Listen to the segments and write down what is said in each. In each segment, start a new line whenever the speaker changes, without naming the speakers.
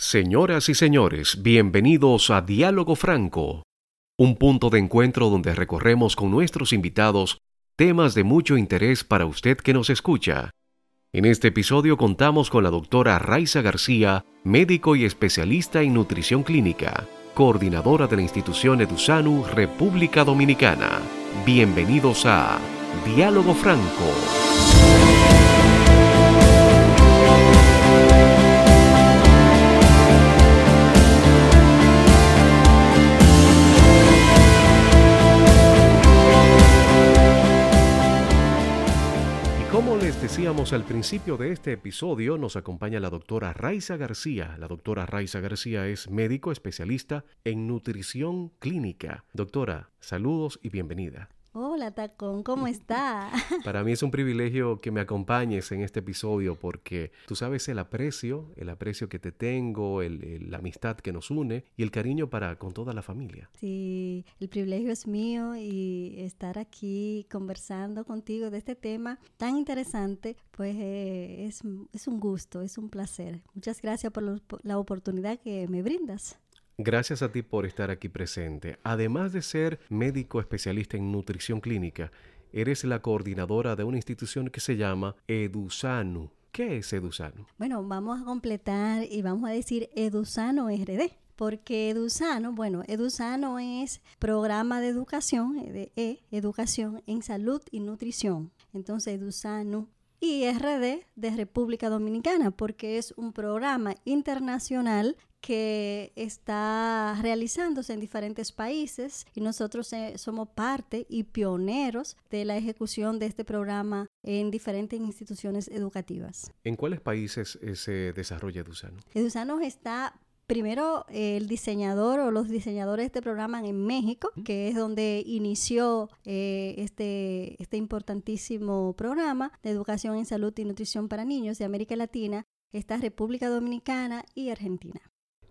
Señoras y señores, bienvenidos a Diálogo Franco, un punto de encuentro donde recorremos con nuestros invitados temas de mucho interés para usted que nos escucha. En este episodio contamos con la doctora Raiza García, médico y especialista en nutrición clínica, coordinadora de la institución Edusanu República Dominicana. Bienvenidos a Diálogo Franco. Decíamos al principio de este episodio, nos acompaña la doctora Raiza García. La doctora Raiza García es médico especialista en nutrición clínica. Doctora, saludos y bienvenida.
Hola Tacón, ¿cómo está?
Para mí es un privilegio que me acompañes en este episodio porque tú sabes el aprecio, el aprecio que te tengo, la amistad que nos une y el cariño para con toda la familia.
Sí, el privilegio es mío y estar aquí conversando contigo de este tema tan interesante, pues eh, es, un gusto, es un placer. Muchas gracias por la oportunidad que me brindas.
Gracias a ti por estar aquí presente. Además de ser médico especialista en nutrición clínica, eres la coordinadora de una institución que se llama Edusano. ¿Qué es Edusano?
Bueno, vamos a completar y vamos a decir Edusano RD. Porque Edusano, bueno, Edusano es programa de educación, de E, educación en salud y nutrición. Entonces, Edusano y RD de República Dominicana, porque es un programa internacional que está realizándose en diferentes países y nosotros eh, somos parte y pioneros de la ejecución de este programa en diferentes instituciones educativas.
¿En cuáles países eh, se desarrolla Edusano?
Edusano está primero el diseñador o los diseñadores de este programa en México, que es donde inició eh, este, este importantísimo programa de educación en salud y nutrición para niños de América Latina, está República Dominicana y Argentina.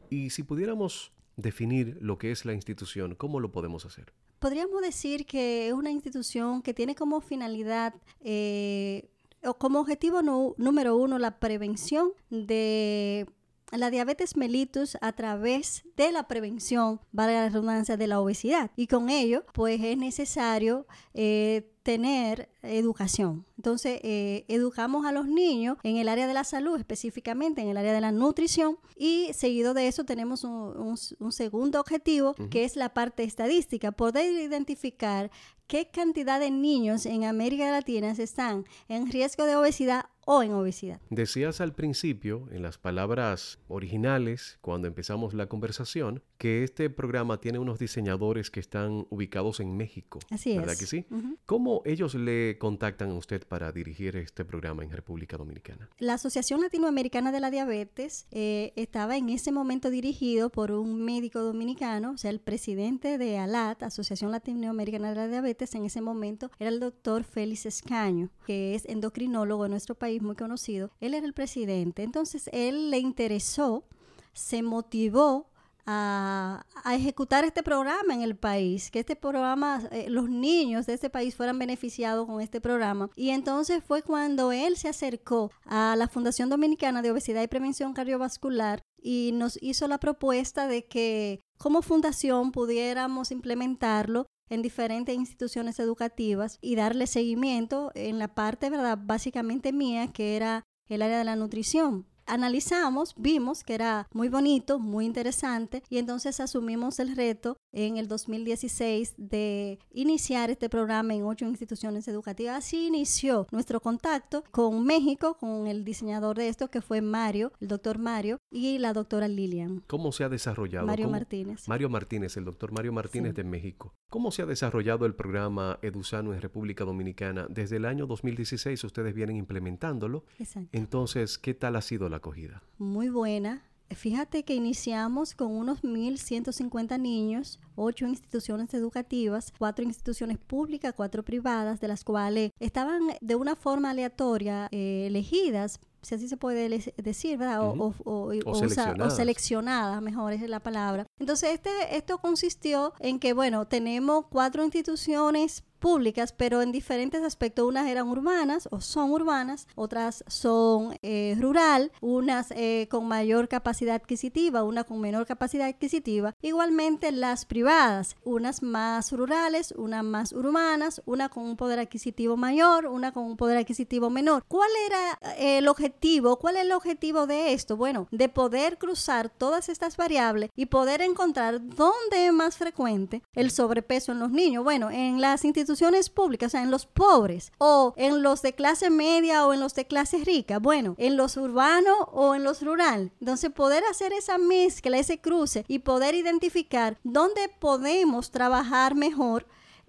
Y si pudiéramos definir lo que es la institución, ¿cómo lo podemos hacer?
Podríamos decir que es una institución que tiene como finalidad eh, o como objetivo número uno la prevención de la diabetes mellitus a través de la prevención, vale la redundancia, de la obesidad. Y con ello, pues es necesario eh, tener educación. Entonces, eh, educamos a los niños en el área de la salud, específicamente en el área de la nutrición, y seguido de eso tenemos un, segundo objetivo, que es la parte estadística, poder identificar qué cantidad de niños en América Latina están en riesgo de obesidad o en obesidad.
Decías al principio, en las palabras originales, cuando empezamos la conversación, que este programa tiene unos diseñadores que están ubicados en México.
Así
¿verdad que sí? ¿Cómo ellos le contactan a usted para dirigir este programa en República Dominicana?
La Asociación Latinoamericana de la Diabetes eh, estaba en ese momento dirigido por un médico dominicano, o sea, el presidente de ALAT, Asociación Latinoamericana de la Diabetes, en ese momento era el doctor Félix Escaño, que es endocrinólogo en nuestro país muy conocido. Él era el presidente. Entonces, él le interesó, se motivó a, ejecutar este programa en el país, que este programa, eh, los niños de este país fueran beneficiados con este programa. Y entonces fue cuando él se acercó a la Fundación Dominicana de Obesidad y Prevención Cardiovascular y nos hizo la propuesta de que como fundación pudiéramos implementarlo en diferentes instituciones educativas y darle seguimiento en la parte, ¿verdad? Básicamente mía, que era el área de la nutrición analizamos, vimos que era muy bonito, muy interesante y entonces asumimos el reto en el 2016 de iniciar este programa en ocho instituciones educativas. Así inició nuestro contacto con México, con el diseñador de esto que fue Mario, el doctor Mario y la doctora Lilian.
¿Cómo se ha desarrollado?
Mario Martínez.
Mario Martínez, el doctor Mario Martínez de México. ¿Cómo se ha desarrollado el programa Edusano en República Dominicana? Desde el año 2016 ustedes vienen implementándolo.
Exacto.
Entonces, ¿qué tal ha sido la acogida?
Muy buena. Fíjate que iniciamos con unos 1.150 niños, ocho instituciones educativas, cuatro instituciones públicas, cuatro privadas, de las cuales estaban de una forma aleatoria eh, elegidas si así se puede decir, ¿verdad? O,
o,
seleccionadas. mejor es la palabra. Entonces, este, esto consistió en que, bueno, tenemos cuatro instituciones públicas, pero en diferentes aspectos. Unas eran urbanas o son urbanas, otras son eh, rural, unas eh, con mayor capacidad adquisitiva, una con menor capacidad adquisitiva. Igualmente las privadas, unas más rurales, unas más urbanas, una con un poder adquisitivo mayor, una con un poder adquisitivo menor. ¿Cuál era eh, el objetivo? ¿Cuál es el objetivo de esto? Bueno, de poder cruzar todas estas variables y poder encontrar dónde es más frecuente el sobrepeso en los niños. Bueno, en las instituciones públicas, o sea, en los pobres o en los de clase media o en los de clase rica. Bueno, en los urbanos o en los rural. Entonces, poder hacer esa mezcla, ese cruce y poder identificar dónde podemos trabajar mejor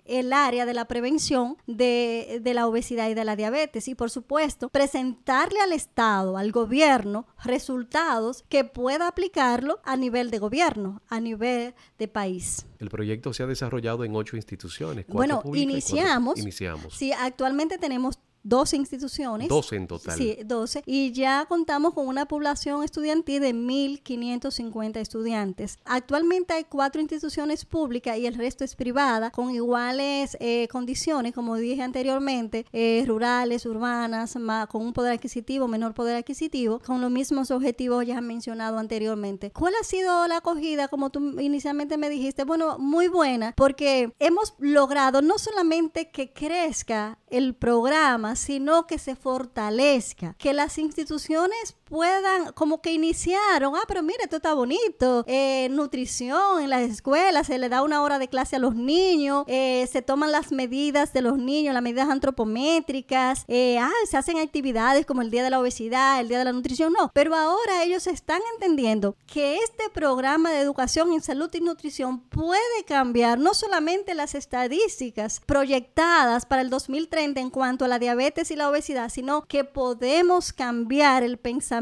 el área de la prevención de, la obesidad y de la diabetes. Y por supuesto, presentarle al Estado, al gobierno, resultados que pueda aplicarlo a nivel de gobierno, a nivel de país.
El proyecto se ha desarrollado en ocho instituciones.
Bueno, iniciamos. Iniciamos. Sí, actualmente tenemos 12 instituciones.
12 en total.
Sí, 12. Y ya contamos con una población estudiantil de 1.550 estudiantes. Actualmente hay cuatro instituciones públicas y el resto es privada, con iguales eh, condiciones, como dije anteriormente, eh, rurales, urbanas, con un poder adquisitivo, menor poder adquisitivo, con los mismos objetivos ya mencionado anteriormente. ¿Cuál ha sido la acogida, como tú inicialmente me dijiste? Bueno, muy buena, porque hemos logrado no solamente que crezca el programa, sino que se fortalezca, que las instituciones puedan, como que iniciaron, ah, pero mire, esto está bonito, eh, nutrición en las escuelas, se le da una hora de clase a los niños, eh, se toman las medidas de los niños, las medidas antropométricas, eh, ah, se hacen actividades como el Día de la Obesidad, el Día de la Nutrición, no, pero ahora ellos están entendiendo que este programa de educación en salud y nutrición puede cambiar no solamente las estadísticas proyectadas para el 2030 en cuanto a la diabetes y la obesidad, sino que podemos cambiar el pensamiento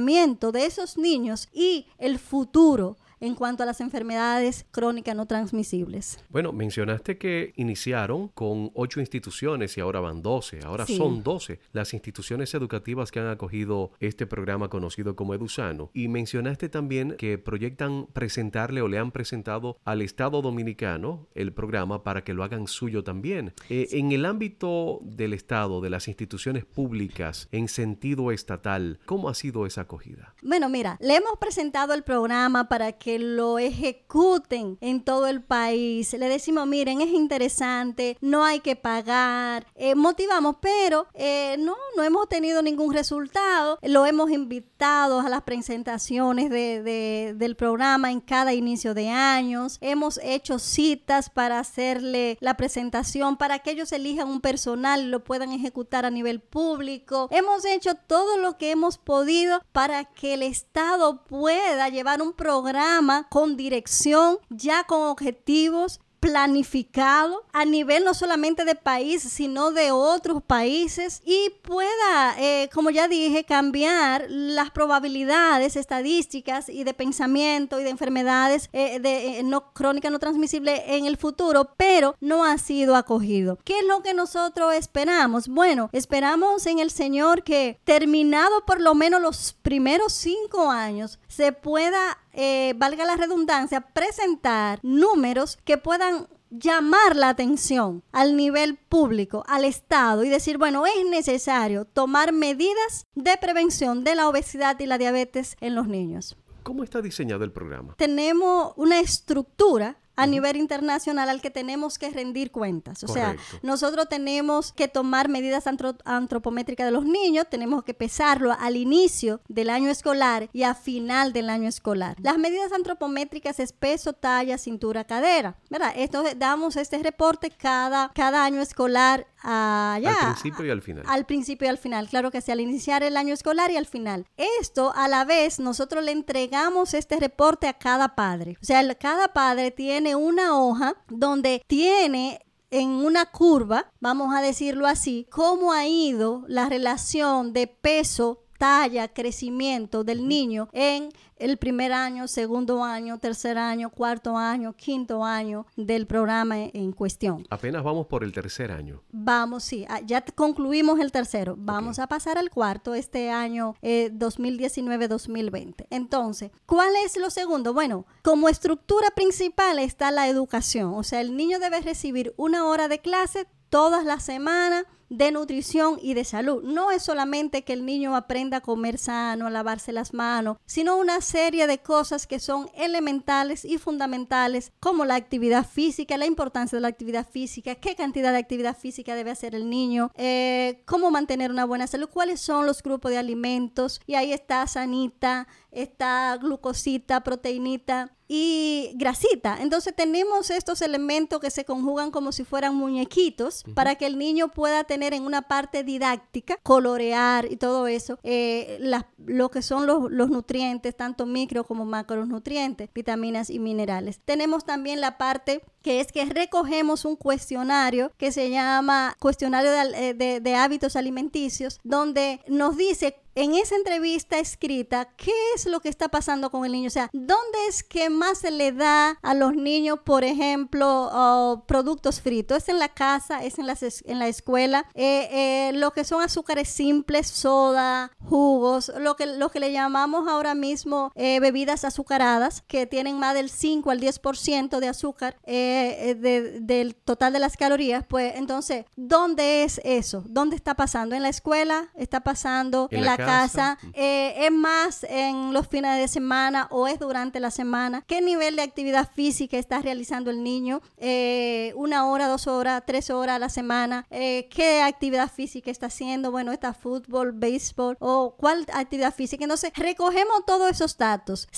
de esos niños y el futuro en cuanto a las enfermedades crónicas no transmisibles.
Bueno, mencionaste que iniciaron con ocho instituciones y ahora van doce, ahora son doce las instituciones educativas que han acogido este programa conocido como Edusano. Y mencionaste también que proyectan presentarle o le han presentado al Estado Dominicano el programa para que lo hagan suyo también. Eh, en el ámbito del Estado, de las instituciones públicas en sentido estatal, ¿cómo ha sido esa acogida?
Bueno, mira, le hemos presentado el programa para que que lo ejecuten en todo el país. Le decimos, miren, es interesante, no hay que pagar, eh, motivamos, pero eh, no, no hemos tenido ningún resultado. Lo hemos invitado a las presentaciones de, del programa en cada inicio de años. Hemos hecho citas para hacerle la presentación, para que ellos elijan un personal y lo puedan ejecutar a nivel público. Hemos hecho todo lo que hemos podido para que el Estado pueda llevar un programa con dirección, ya con objetivos planificado a nivel no solamente de país, sino de otros países y pueda, eh, como ya dije, cambiar las probabilidades estadísticas y de pensamiento y de enfermedades eh, de, eh, no crónicas no transmisibles en el futuro, pero no ha sido acogido. ¿Qué es lo que nosotros esperamos? Bueno, esperamos en el Señor que terminado por lo menos los primeros cinco años se pueda eh, valga la redundancia, presentar números que puedan llamar la atención al nivel público, al Estado y decir, bueno, es necesario tomar medidas de prevención de la obesidad y la diabetes en los niños.
¿Cómo está diseñado el programa?
Tenemos una estructura a nivel internacional al que tenemos que rendir cuentas. O sea, nosotros tenemos que tomar medidas antropométricas de los niños, tenemos que pesarlo al inicio del año escolar y a final del año escolar. Las medidas antropométricas es peso, talla, cintura, cadera. ¿Verdad? Esto damos este reporte cada, cada año escolar allá.
Al principio y al final.
Al principio y al final, claro que sí, al iniciar el año escolar y al final. Esto, a la vez, nosotros le entregamos este reporte a cada padre. O sea, cada padre tiene una hoja donde tiene en una curva, vamos a decirlo así, cómo ha ido la relación de peso, talla, crecimiento del niño en el primer año, segundo año, tercer año, cuarto año, quinto año del programa en cuestión.
Apenas vamos por el tercer año.
Vamos, sí, ah, ya concluimos el tercero. Vamos a pasar al cuarto este año 2019-2020. Eh, Entonces, ¿cuál es lo segundo? Bueno, como estructura principal está la educación. O sea, el niño debe recibir una hora de clase todas las semanas de nutrición y de salud. No es solamente que el niño aprenda a comer sano, a lavarse las manos, sino una serie de cosas que son elementales y fundamentales, como la actividad física, la importancia de la actividad física, qué cantidad de actividad física debe hacer el niño, eh, cómo mantener una buena salud, cuáles son los grupos de alimentos. Y ahí está sanita, está glucosita, proteinita y grasita. Entonces tenemos estos elementos que se conjugan como si fueran muñequitos para que el niño pueda tener en una parte didáctica, colorear y todo eso, eh, lo que son los, los, nutrientes, tanto micro como macronutrientes, vitaminas y minerales. Tenemos también la parte que es que recogemos un cuestionario que se llama cuestionario de, eh, de hábitos alimenticios, donde nos dice en esa entrevista escrita, ¿qué es lo que está pasando con el niño? O sea, ¿dónde es que más se le da a los niños, por ejemplo, productos fritos? ¿Es en la casa? ¿Es en, en la escuela? Eh, eh, lo que son azúcares simples, soda, jugos, lo que, lo que le llamamos ahora mismo eh, bebidas azucaradas, que tienen más del 5 al 10% de azúcar del total de las calorías. Pues entonces, ¿dónde es eso? ¿Dónde está pasando? ¿En la escuela? ¿Está pasando en, la, casa, eh, es más en los fines de semana o es durante la semana, qué nivel de actividad física está realizando el niño, eh, una hora, dos horas, tres horas a la semana, eh, qué actividad física está haciendo, bueno, está fútbol, béisbol o cuál actividad física. Entonces, recogemos todos esos datos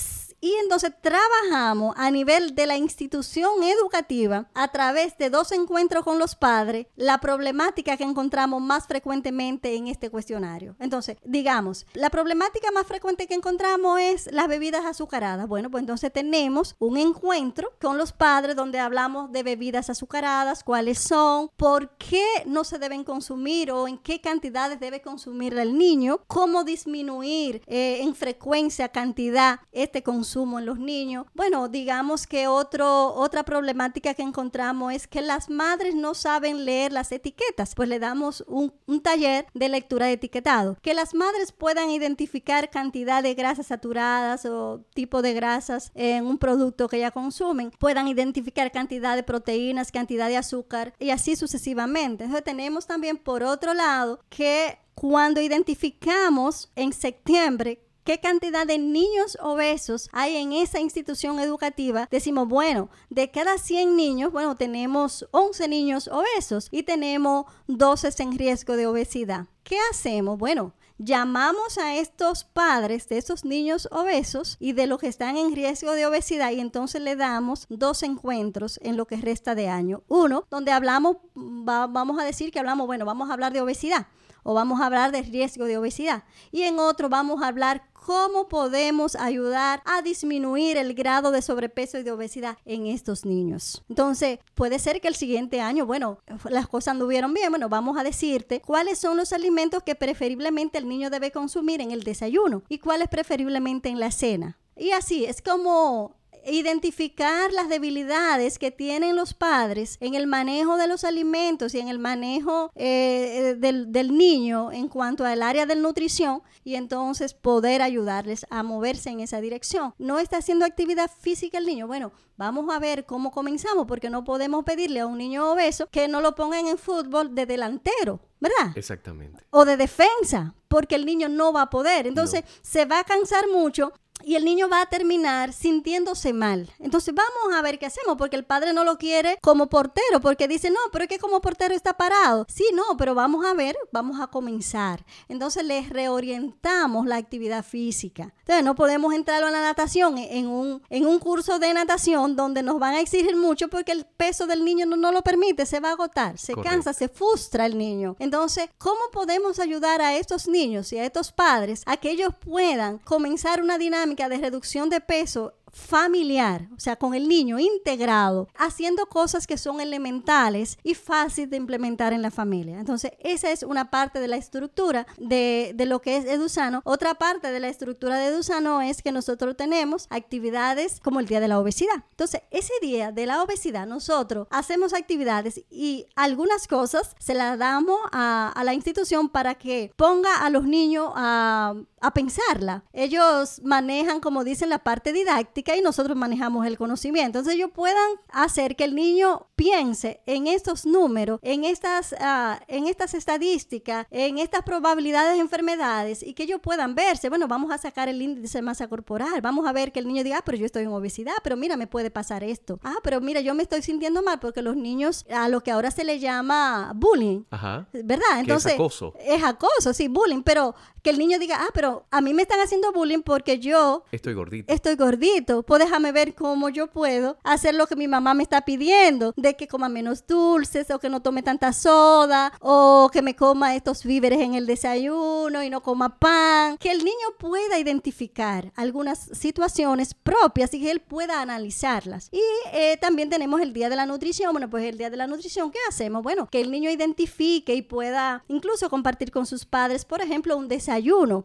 y entonces trabajamos a nivel de la institución educativa a través de dos encuentros con los padres la problemática que encontramos más frecuentemente en este cuestionario. Entonces, digamos, la problemática más frecuente que encontramos es las bebidas azucaradas. Bueno, pues entonces tenemos un encuentro con los padres donde hablamos de bebidas azucaradas, cuáles son, por qué no se deben consumir o en qué cantidades debe consumir el niño, cómo disminuir eh, en frecuencia, cantidad este consumo en los niños. Bueno, digamos que otro, otra problemática que encontramos es que las madres no saben leer las etiquetas, pues le damos un, un taller de lectura de etiquetado. Que las madres puedan identificar cantidad de grasas saturadas o tipo de grasas en un producto que ya consumen, puedan identificar cantidad de proteínas, cantidad de azúcar y así sucesivamente. Entonces tenemos también por otro lado que cuando identificamos en septiembre qué cantidad de niños obesos hay en esa institución educativa, decimos, bueno, de cada 100 niños, bueno, tenemos 11 niños obesos y tenemos 12 en riesgo de obesidad. ¿Qué hacemos? Bueno, llamamos a estos padres de esos niños obesos y de los que están en riesgo de obesidad y entonces le damos dos encuentros en lo que resta de año. Uno, donde hablamos, vamos a decir que hablamos, bueno, vamos a hablar de obesidad o vamos a hablar de riesgo de obesidad. Y en otro vamos a hablar cómo podemos ayudar a disminuir el grado de sobrepeso y de obesidad en estos niños. Entonces, puede ser que el siguiente año, bueno, las cosas anduvieron bien, bueno, vamos a decirte cuáles son los alimentos que preferiblemente el niño debe consumir en el desayuno y cuáles preferiblemente en la cena. Y así, es como identificar las debilidades que tienen los padres en el manejo de los alimentos y en el manejo eh, del, del, niño en cuanto al área de nutrición y entonces poder ayudarles a moverse en esa dirección. No está haciendo actividad física el niño. Bueno, vamos a ver cómo comenzamos porque no podemos pedirle a un niño obeso que no lo pongan en fútbol de delantero. ¿verdad?
Exactamente.
O de defensa, porque el niño no va a poder. Entonces, se va a cansar mucho y el niño va a terminar sintiéndose mal. Entonces vamos a ver qué hacemos, porque el padre no lo quiere como portero, porque dice, no, pero es que como portero está parado. Sí, no, pero vamos a ver, vamos a comenzar. Entonces les reorientamos la actividad física. Entonces no podemos entrar a la natación en un, en un curso de natación donde nos van a exigir mucho porque el peso del niño no, no lo permite, se va a agotar, se cansa, se frustra el niño. Entonces, ¿cómo podemos ayudar a estos niños y a estos padres a que ellos puedan comenzar una dinámica de reducción de peso familiar, o sea, con el niño integrado, haciendo cosas que son elementales y fáciles de implementar en la familia. Entonces, esa es una parte de la estructura de, de, lo que es Edusano. Otra parte de la estructura de Edusano es que nosotros tenemos actividades como el Día de la Obesidad. Entonces, ese día de la obesidad, nosotros hacemos actividades y algunas cosas se las damos a, a la institución para que ponga a los niños a, a pensarla. Ellos manejan, como dicen, la parte didáctica y nosotros manejamos el conocimiento. Entonces ellos puedan hacer que el niño piense en estos números, en estas, uh, en estas estadísticas, en estas probabilidades de enfermedades y que ellos puedan verse. Bueno, vamos a sacar el índice de masa corporal, vamos a ver que el niño diga, ah, pero yo estoy en obesidad, pero mira, me puede pasar esto. Ah, pero mira, yo me estoy sintiendo mal porque los niños, a lo que ahora se le llama bullying,
Ajá.
¿verdad? Entonces,
es acoso.
Es acoso, sí, bullying, pero que el niño diga, ah, pero a mí me están haciendo bullying porque yo
estoy gordito.
Estoy gordito. Pues déjame ver cómo yo puedo hacer lo que mi mamá me está pidiendo, de que coma menos dulces o que no tome tanta soda o que me coma estos víveres en el desayuno y no coma pan. Que el niño pueda identificar algunas situaciones propias y que él pueda analizarlas. Y eh, también tenemos el día de la nutrición. Bueno, pues el día de la nutrición, ¿qué hacemos? Bueno, que el niño identifique y pueda incluso compartir con sus padres, por ejemplo, un desayuno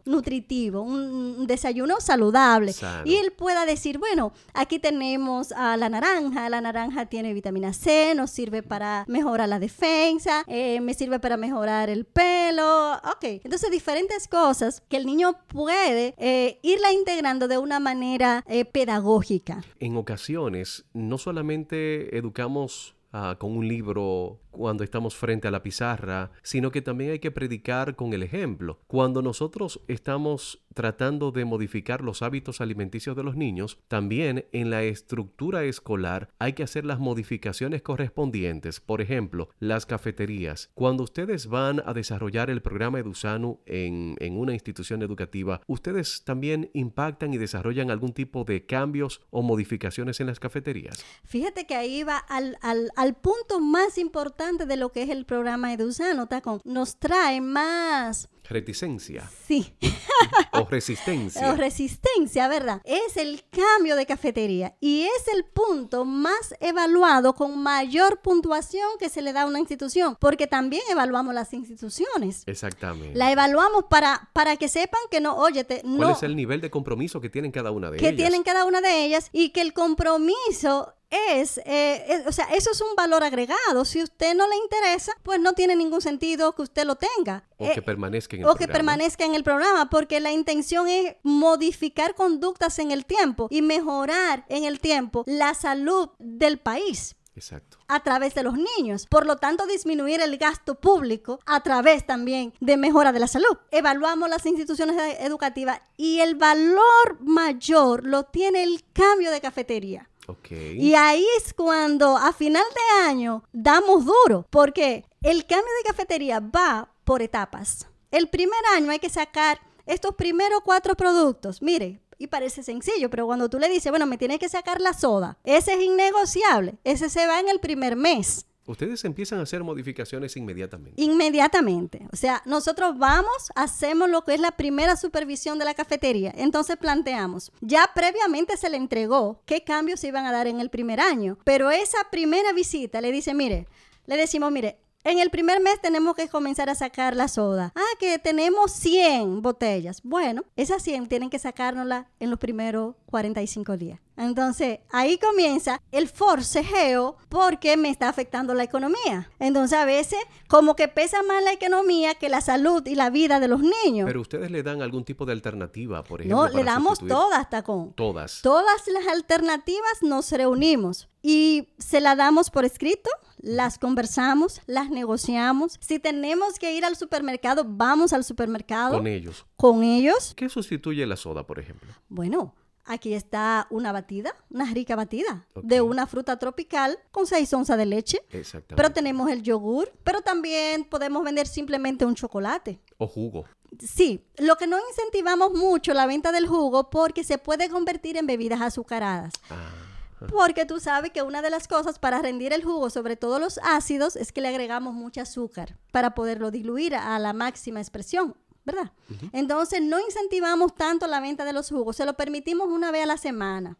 nutritivo, un desayuno saludable.
Sano.
Y él pueda decir, bueno, aquí tenemos a la naranja, la naranja tiene vitamina C, nos sirve para mejorar la defensa, eh, me sirve para mejorar el pelo, ok. Entonces diferentes cosas que el niño puede eh, irla integrando de una manera eh, pedagógica.
En ocasiones, no solamente educamos uh, con un libro cuando estamos frente a la pizarra, sino que también hay que predicar con el ejemplo. Cuando nosotros estamos tratando de modificar los hábitos alimenticios de los niños, también en la estructura escolar hay que hacer las modificaciones correspondientes. Por ejemplo, las cafeterías. Cuando ustedes van a desarrollar el programa EduSanu en, en una institución educativa, ¿ustedes también impactan y desarrollan algún tipo de cambios o modificaciones en las cafeterías?
Fíjate que ahí va al, al, al punto más importante de lo que es el programa Edusano, Tacón. Nos trae más
reticencia.
Sí.
o resistencia.
O resistencia, ¿verdad? Es el cambio de cafetería y es el punto más evaluado con mayor puntuación que se le da a una institución, porque también evaluamos las instituciones.
Exactamente.
La evaluamos para, para que sepan que no, óyete, no.
¿Cuál es el nivel de compromiso que tienen cada una de
que
ellas?
Que tienen cada una de ellas y que el compromiso es, eh, es, o sea, eso es un valor agregado. Si usted no le interesa, pues no tiene ningún sentido que usted lo tenga.
O
Eh,
que permanezca en el
o que
programa.
permanezca en el programa, porque la intención es modificar conductas en el tiempo y mejorar en el tiempo la salud del país
Exacto.
a través de los niños. Por lo tanto, disminuir el gasto público a través también de mejora de la salud. Evaluamos las instituciones educativas y el valor mayor lo tiene el cambio de cafetería.
Ok.
Y ahí es cuando a final de año damos duro, porque el cambio de cafetería va por etapas. El primer año hay que sacar estos primeros cuatro productos. Mire, y parece sencillo, pero cuando tú le dices, bueno, me tienes que sacar la soda, ese es innegociable, ese se va en el primer mes.
Ustedes empiezan a hacer modificaciones inmediatamente.
Inmediatamente. O sea, nosotros vamos, hacemos lo que es la primera supervisión de la cafetería. Entonces planteamos, ya previamente se le entregó qué cambios se iban a dar en el primer año, pero esa primera visita le dice, mire, le decimos, mire, en el primer mes tenemos que comenzar a sacar la soda. Ah, que tenemos 100 botellas. Bueno, esas 100 tienen que sacárnoslas en los primeros 45 días. Entonces, ahí comienza el forcejeo porque me está afectando la economía. Entonces, a veces, como que pesa más la economía que la salud y la vida de los niños.
Pero ustedes le dan algún tipo de alternativa, por ejemplo.
no, le damos
sustituir-
todas, hasta con
Todas.
todas las alternativas nos reunimos y se la damos por escrito, las conversamos, las negociamos. Si tenemos que ir al supermercado, vamos al supermercado
Con ellos.
con ellos.
¿Qué sustituye la soda, por ejemplo?
Bueno, aquí está una batida, una rica batida de una fruta tropical con 6 onzas de leche.
Exactamente.
Pero tenemos el yogur, pero también podemos vender simplemente un chocolate.
O jugo.
Sí, lo que no incentivamos mucho la venta del jugo porque se puede convertir en bebidas azucaradas.
Ah,
Porque tú sabes que una de las cosas para rendir el jugo, sobre todo los ácidos, es que le agregamos mucho azúcar para poderlo diluir a la máxima expresión, ¿verdad? Entonces no incentivamos tanto la venta de los jugos, se lo permitimos una vez a la semana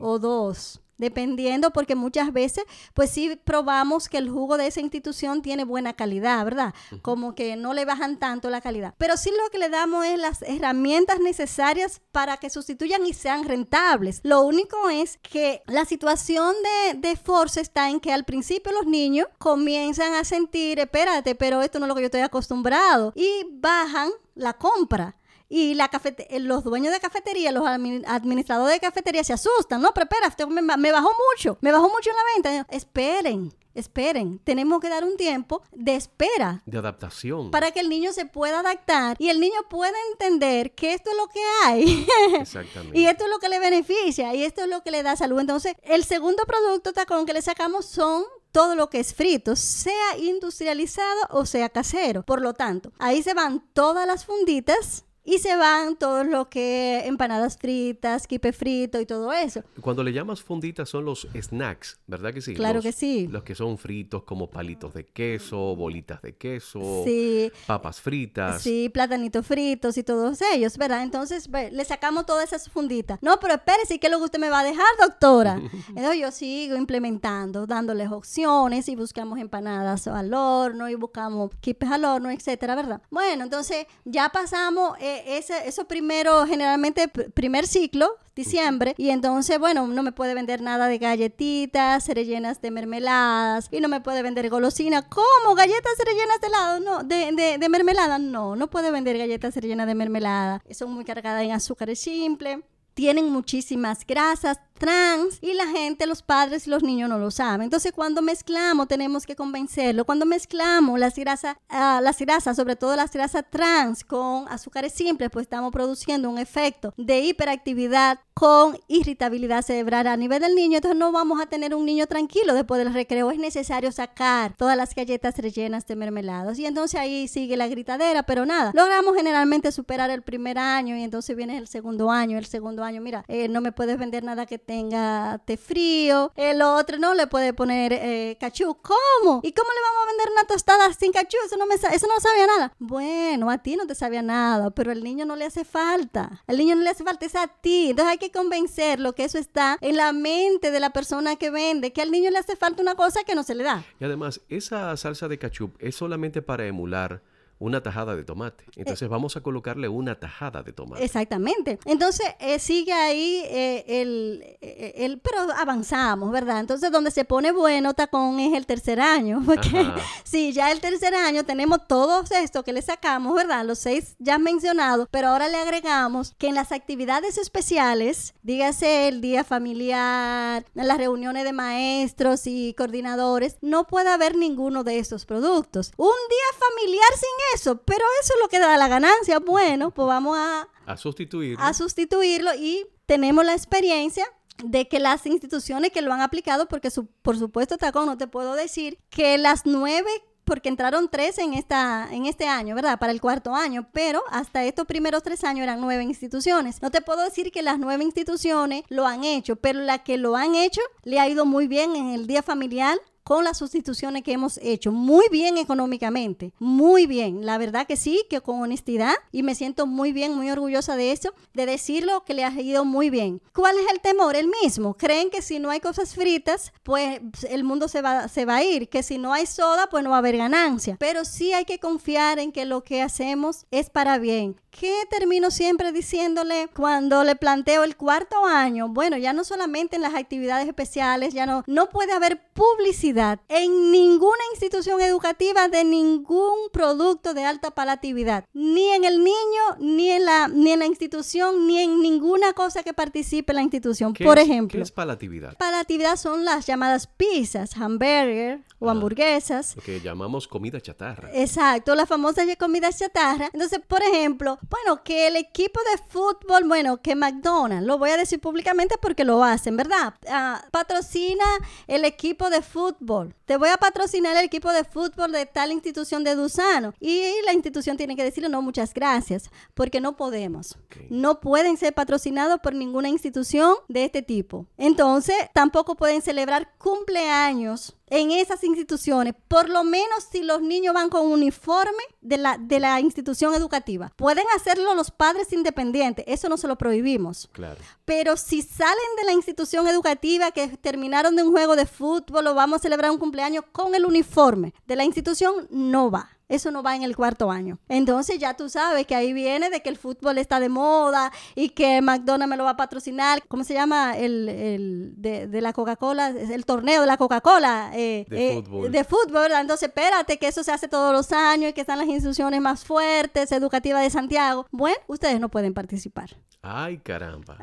o dos, dependiendo, porque muchas veces, pues sí probamos que el jugo de esa institución tiene buena calidad, ¿verdad? Como que no le bajan tanto la calidad. Pero sí lo que le damos es las herramientas necesarias para que sustituyan y sean rentables. Lo único es que la situación de, de force está en que al principio los niños comienzan a sentir, espérate, pero esto no es lo que yo estoy acostumbrado, y bajan la compra. Y la eh, los dueños de cafetería, los administradores de cafetería se asustan. No, pero espera, me, me bajó mucho, me bajó mucho en la venta. Esperen, esperen, tenemos que dar un tiempo de espera.
De adaptación.
Para que el niño se pueda adaptar y el niño pueda entender que esto es lo que hay. Exactamente. y esto es lo que le beneficia y esto es lo que le da salud. Entonces, el segundo producto tacón que le sacamos son todo lo que es frito, sea industrializado o sea casero. Por lo tanto, ahí se van todas las funditas y se van todos lo que empanadas fritas, quipe frito y todo eso.
Cuando le llamas funditas son los snacks, ¿verdad que sí?
Claro que sí.
Los que son fritos como palitos de queso, bolitas de queso,
sí.
papas fritas.
Sí, platanitos fritos y todos ellos, ¿verdad? Entonces le sacamos todas esas funditas. No, pero espérese, ¿qué es lo que usted me va a dejar, doctora? Entonces yo sigo implementando, dándoles opciones y buscamos empanadas al horno y buscamos quipes al horno, etcétera, ¿verdad? Bueno, entonces ya pasamos... Eh, eso primero, generalmente primer ciclo, diciembre, y entonces, bueno, no me puede vender nada de galletitas rellenas de mermeladas, y no me puede vender golosina. ¿Cómo? ¿Galletas rellenas de helado? No, de, de, mermelada. No, no puede vender galletas rellenas de mermelada. Son muy cargadas en azúcares simples tienen muchísimas grasas, trans y la gente, los padres y los niños no lo saben. Entonces, cuando mezclamos, tenemos que convencerlo. Cuando mezclamos las grasas, uh, las grasas, sobre todo las grasas trans con azúcares simples, pues estamos produciendo un efecto de hiperactividad con irritabilidad cerebral a nivel del niño. Entonces, no vamos a tener un niño tranquilo después del recreo. Es necesario sacar todas las galletas rellenas de mermelados. Y entonces ahí sigue la gritadera, pero nada. Logramos generalmente superar el primer año y entonces viene el segundo año. El segundo año, mira, eh, no me puedes vender nada que tenga té frío. El otro no le puede poner eh, cachú. ¿Cómo? ¿Y cómo le vamos a vender una tostada sin cachú? Eso no, me, eso no sabía nada. Bueno, a ti no te sabía nada, pero al niño no le hace falta. Al niño no le hace falta, es a ti. Entonces hay que convencerlo que eso está en la mente de la persona que vende, que al niño le hace falta una cosa que no se le da.
Y además, esa salsa de cachú es solamente para emular una tajada de tomate. Entonces vamos a colocarle una tajada de tomate.
Exactamente. Entonces eh, sigue ahí eh, eh, el, pero avanzamos, ¿verdad? Entonces donde se pone bueno tacón es el tercer año, porque sí, ya el tercer año tenemos todo esto que le sacamos, ¿verdad? Los seis ya mencionados, pero ahora le agregamos que en las actividades especiales, dígase el día familiar, en las reuniones de maestros y coordinadores, no puede haber ninguno de estos productos. Un día familiar sin eso, pero eso es lo que da la ganancia. Bueno, pues vamos a,
a sustituirlo.
A sustituirlo y tenemos la experiencia de que las instituciones que lo han aplicado, porque por supuesto, Tacón, no te puedo decir que las nueve porque entraron tres en, esta, en este año, ¿verdad? Para el cuarto año, pero hasta estos primeros tres años eran nueve instituciones. No te puedo decir que las nueve instituciones lo han hecho, pero la que lo han hecho le ha ido muy bien en el día familiar, con las sustituciones que hemos hecho. Muy bien económicamente, muy bien. La verdad que sí, que con honestidad y me siento muy bien, muy orgullosa de eso, de decirlo que le ha ido muy bien. ¿Cuál es el temor? El mismo. Creen que si no hay cosas fritas, pues el mundo se va, se va a ir, que si no hay soda, pues no va a haber ganancia. Pero sí hay que confiar en que lo que hacemos es para bien. ¿Qué termino siempre diciéndole cuando le planteo el cuarto año? Bueno, ya no solamente en las actividades especiales, ya no, no puede haber publicidad en ninguna institución educativa de ningún producto de alta palatividad, ni en el niño, ni en la, ni en la institución, ni en ninguna cosa que participe en la institución. Por ejemplo,
¿qué es palatividad?
Palatividad son las llamadas pizzas, hamburger o ah, hamburguesas.
Lo que llamamos comida chatarra.
Exacto, la famosa comida chatarra. Entonces, por ejemplo, bueno, que el equipo de fútbol, bueno, que McDonald's, lo voy a decir públicamente porque lo hacen, ¿verdad? Ah, patrocina el equipo de fútbol te voy a patrocinar el equipo de fútbol de tal institución de Dusano. Y la institución tiene que decirle, no, muchas gracias, porque no podemos. No pueden ser patrocinados por ninguna institución de este tipo. Entonces, tampoco pueden celebrar cumpleaños en esas instituciones, por lo menos si los niños van con uniforme de la, de la institución educativa. Pueden hacerlo los padres independientes, eso no se lo prohibimos.
Claro.
Pero si salen de la institución educativa que terminaron de un juego de fútbol o vamos a celebrar un cumpleaños con el uniforme de la institución, no va. Eso no va en el cuarto año. Entonces ya tú sabes que ahí viene de que el fútbol está de moda y que McDonald's me lo va a patrocinar. ¿Cómo se llama? El, el de, la Coca-Cola, el torneo de la Coca-Cola.
Eh, de eh, fútbol.
De fútbol, ¿verdad? Entonces espérate que eso se hace todos los años y que están las instituciones más fuertes, educativas de Santiago. Bueno, ustedes no pueden participar.
Ay, caramba.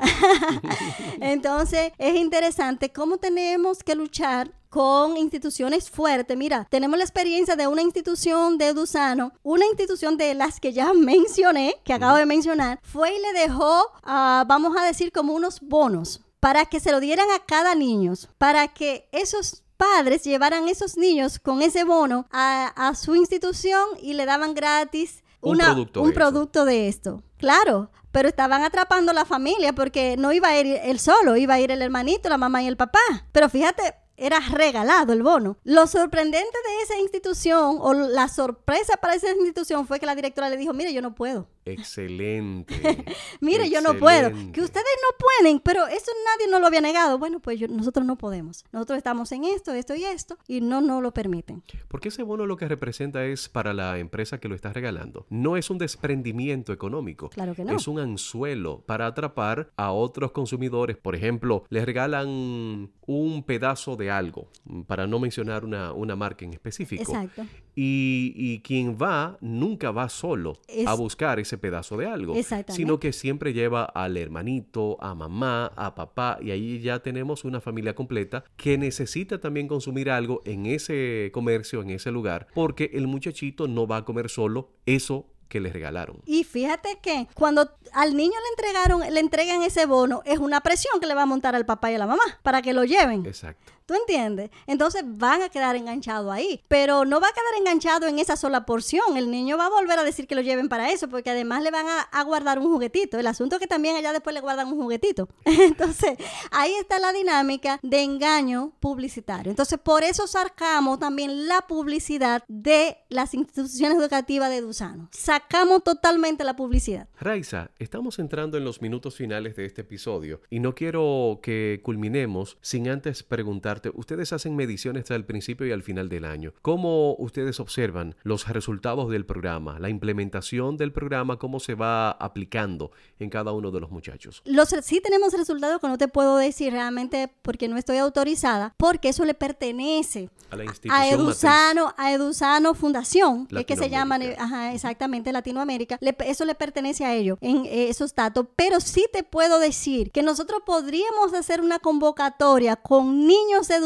Entonces es interesante cómo tenemos que luchar con instituciones fuertes. Mira, tenemos la experiencia de una institución de Dusano, una institución de las que ya mencioné, que acabo de mencionar, fue y le dejó, ah, vamos a decir, como unos bonos para que se lo dieran a cada niño, para que esos padres llevaran esos niños con ese bono a, su institución y le daban gratis un, producto, un producto de esto. Claro, pero estaban atrapando a la familia porque no iba a ir él solo, iba a ir el hermanito, la mamá y el papá. Pero fíjate, era regalado el bono. Lo sorprendente de esa institución o la sorpresa para esa institución fue que la directora le dijo, mire, yo no puedo.
Excelente.
Mire, yo no puedo. Que ustedes no pueden, pero eso nadie nos lo había negado. Bueno, pues nosotros no podemos. Nosotros estamos en esto, esto y esto, y no nos lo permiten.
Porque ese bono lo que representa es para la empresa que lo está regalando. No es un desprendimiento económico.
Claro que no.
Es un anzuelo para atrapar a otros consumidores. Por ejemplo, les regalan un pedazo de algo, para no mencionar una, una marca en específico.
Exacto.
Y, quien va nunca va solo a buscar ese pedazo de algo, sino que siempre lleva al hermanito, a mamá, a papá, y ahí ya tenemos una familia completa que necesita también consumir algo en ese comercio, en ese lugar, porque el muchachito no va a comer solo eso que le regalaron.
Y fíjate que cuando al niño le entregaron, le entregan ese bono, es una presión que le va a montar al papá y a la mamá para que lo lleven.
Exacto.
¿Tú entiendes? Entonces van a quedar enganchados ahí, pero no va a quedar enganchado en esa sola porción. El niño va a volver a decir que lo lleven para eso, porque además le van a, guardar un juguetito. El asunto es que también allá después le guardan un juguetito. Entonces, ahí está la dinámica de engaño publicitario. Entonces, por eso sacamos también la publicidad de las instituciones educativas de Dusano. Sacamos totalmente la publicidad.
Raiza, estamos entrando en los minutos finales de este episodio y no quiero que culminemos sin antes preguntar ustedes hacen mediciones al principio y al final del año. ¿Cómo ustedes observan los resultados del programa, la implementación del programa, cómo se va aplicando en cada uno de los muchachos?
Los, sí tenemos resultados que no te puedo decir realmente porque no estoy autorizada, porque eso le pertenece
a la institución
Edusano, a Edusano Fundación, que se llama exactamente Latinoamérica, eso le pertenece a ellos en esos datos, pero sí te puedo decir que nosotros podríamos hacer una convocatoria con niños de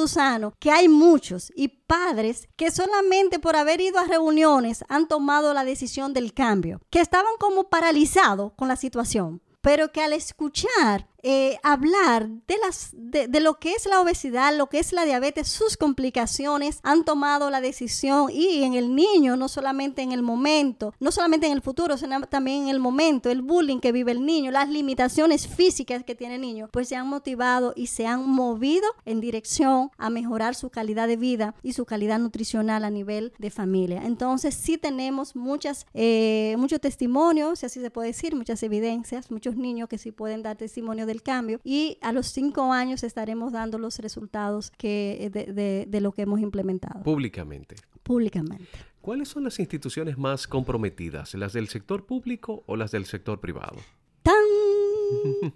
que hay muchos, y padres que solamente por haber ido a reuniones han tomado la decisión del cambio, que estaban como paralizados con la situación pero que al escuchar eh, hablar de, las, de, lo que es la obesidad, lo que es la diabetes, sus complicaciones, han tomado la decisión y en el niño, no solamente en el momento, no solamente en el futuro, sino también en el momento, el bullying que vive el niño, las limitaciones físicas que tiene el niño, pues se han motivado y se han movido en dirección a mejorar su calidad de vida y su calidad nutricional a nivel de familia. Entonces sí tenemos muchas, eh, muchos testimonios, si así se puede decir, muchas evidencias, muchos niños que sí pueden dar testimonio del cambio y a los cinco años estaremos dando los resultados que, de, de lo que hemos implementado.
Públicamente.
Públicamente.
¿Cuáles son las instituciones más comprometidas? ¿Las del sector público o las del sector privado?
¡Tan!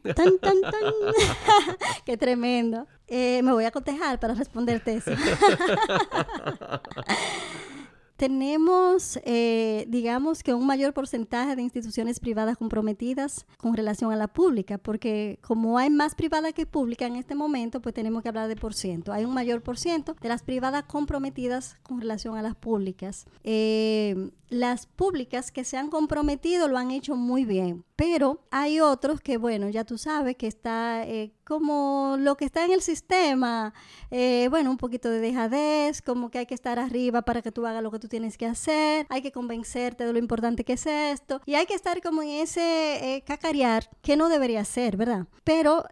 ¡Tan, tan, tan! ¡Qué tremendo! Eh, me voy a cotejar para responderte eso. Tenemos, eh, digamos que un mayor porcentaje de instituciones privadas comprometidas con relación a la pública, porque como hay más privada que pública en este momento, pues tenemos que hablar de por ciento. Hay un mayor por ciento de las privadas comprometidas con relación a las públicas. Eh, las públicas que se han comprometido lo han hecho muy bien, pero hay otros que, bueno, ya tú sabes que está eh, como lo que está en el sistema, eh, bueno, un poquito de dejadez, como que hay que estar arriba para que tú hagas lo que tú tienes que hacer, hay que convencerte de lo importante que es esto, y hay que estar como en ese eh, cacarear que no debería ser, ¿verdad? Pero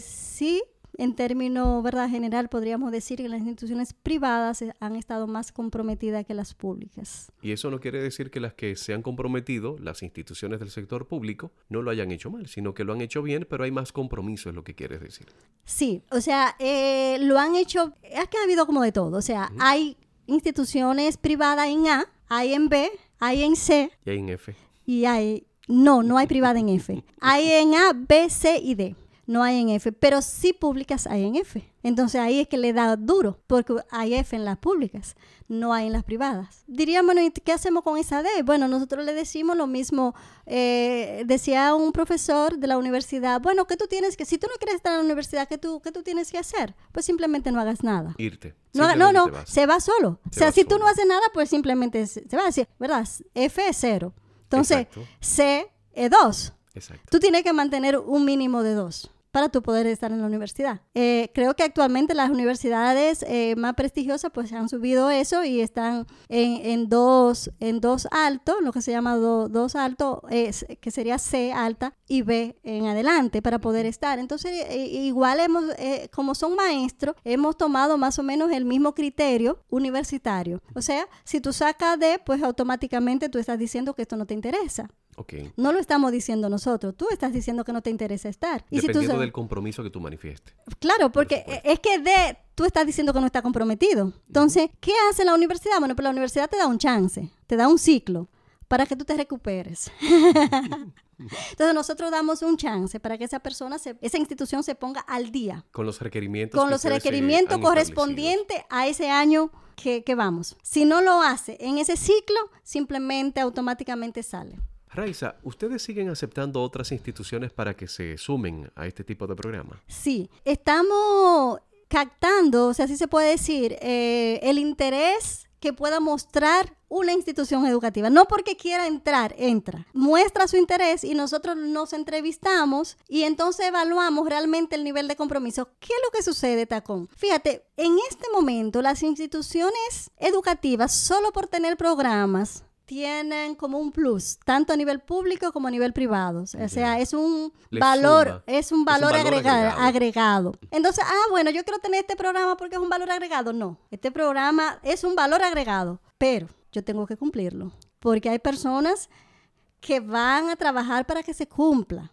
sí en términos verdad general podríamos decir que las instituciones privadas han estado más comprometidas que las públicas.
Y eso no quiere decir que las que se han comprometido, las instituciones del sector público, no lo hayan hecho mal, sino que lo han hecho bien, pero hay más compromiso, es lo que quieres decir.
Sí, o sea, eh, lo han hecho, es que ha habido como de todo, o sea, hay instituciones privadas en A, hay en B, hay en C.
Y hay en F.
Y hay, no, no hay privada en F. Hay en A, B, C y D no hay en F, pero sí públicas hay en F. Entonces ahí es que le da duro, porque hay F en las públicas, no hay en las privadas. Diríamos, bueno, ¿qué hacemos con esa D? Bueno, nosotros le decimos lo mismo, eh, decía un profesor de la universidad, bueno, ¿qué tú tienes que, si tú no quieres estar en la universidad, ¿qué tú, qué tú tienes que hacer? Pues simplemente no hagas nada.
Irte.
No, no, no, se va solo. o sea, si tú no haces nada, pues simplemente se, va a decir, ¿verdad? F es cero. Entonces, C es dos. Exacto. Tú tienes que mantener un mínimo de dos para tú poder estar en la universidad. Eh, creo que actualmente las universidades eh, más prestigiosas pues han subido eso y están en, dos, en dos altos, lo que se llama dos altos, que sería C alta y B en adelante para poder estar. Entonces, eh, igual hemos, como son maestros, hemos tomado más o menos el mismo criterio universitario. O sea, si tú sacas D, pues automáticamente tú estás diciendo que esto no te interesa. No lo estamos diciendo nosotros, tú estás diciendo que no te interesa estar.
Y Dependiendo del compromiso que tú manifiestes.
Claro, porque es que de, tú estás diciendo que no está comprometido. Entonces, ¿qué hace la universidad? Bueno, pues la universidad te da un chance, te da un ciclo para que tú te recuperes. Entonces nosotros damos un chance para que esa persona, esa institución se ponga al día.
Con los requerimientos.
Con los requerimientos correspondientes a ese año que, que vamos. Si no lo hace en ese ciclo, simplemente automáticamente sale.
Raiza, ¿ustedes siguen aceptando otras instituciones para que se sumen a este tipo de programa?
Sí, estamos captando, o sea, así se puede decir, eh, el interés que pueda mostrar una institución educativa. No porque quiera entrar, entra. Muestra su interés y nosotros nos entrevistamos y entonces evaluamos realmente el nivel de compromiso. ¿Qué es lo que sucede, Tacón? Fíjate, en este momento las instituciones educativas, solo por tener programas, tienen como un plus, tanto a nivel público como a nivel privado. O sea, es un valor, es un valor, agregado, agregado, Entonces, ah, bueno, yo quiero tener este programa porque es un valor agregado. No, este programa es un valor agregado, pero yo tengo que cumplirlo. Porque hay personas que van a trabajar para que se cumpla.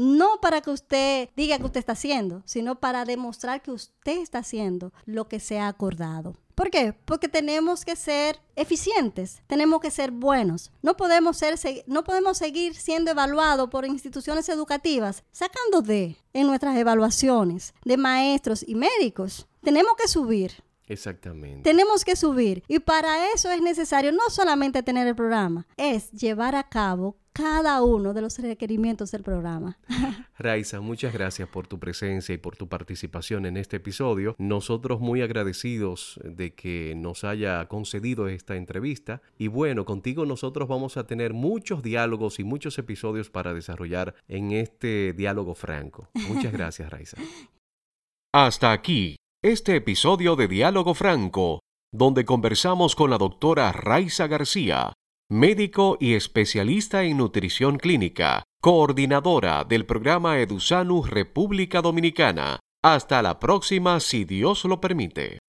No para que usted diga que usted está haciendo, sino para demostrar que usted está haciendo lo que se ha acordado. ¿Por qué? Porque tenemos que ser eficientes, tenemos que ser buenos. No podemos, ser, no podemos seguir siendo evaluados por instituciones educativas sacando de en nuestras evaluaciones de maestros y médicos. Tenemos que subir.
Exactamente.
Tenemos que subir. Y para eso es necesario no solamente tener el programa, es llevar a cabo cada uno de los requerimientos del programa.
Raiza, muchas gracias por tu presencia y por tu participación en este episodio. Nosotros muy agradecidos de que nos haya concedido esta entrevista. Y bueno, contigo nosotros vamos a tener muchos diálogos y muchos episodios para desarrollar en este diálogo franco. Muchas gracias, Raiza. Hasta aquí este episodio de Diálogo Franco, donde conversamos con la doctora Raiza García médico y especialista en nutrición clínica, coordinadora del programa EduSanus República Dominicana. Hasta la próxima si Dios lo permite.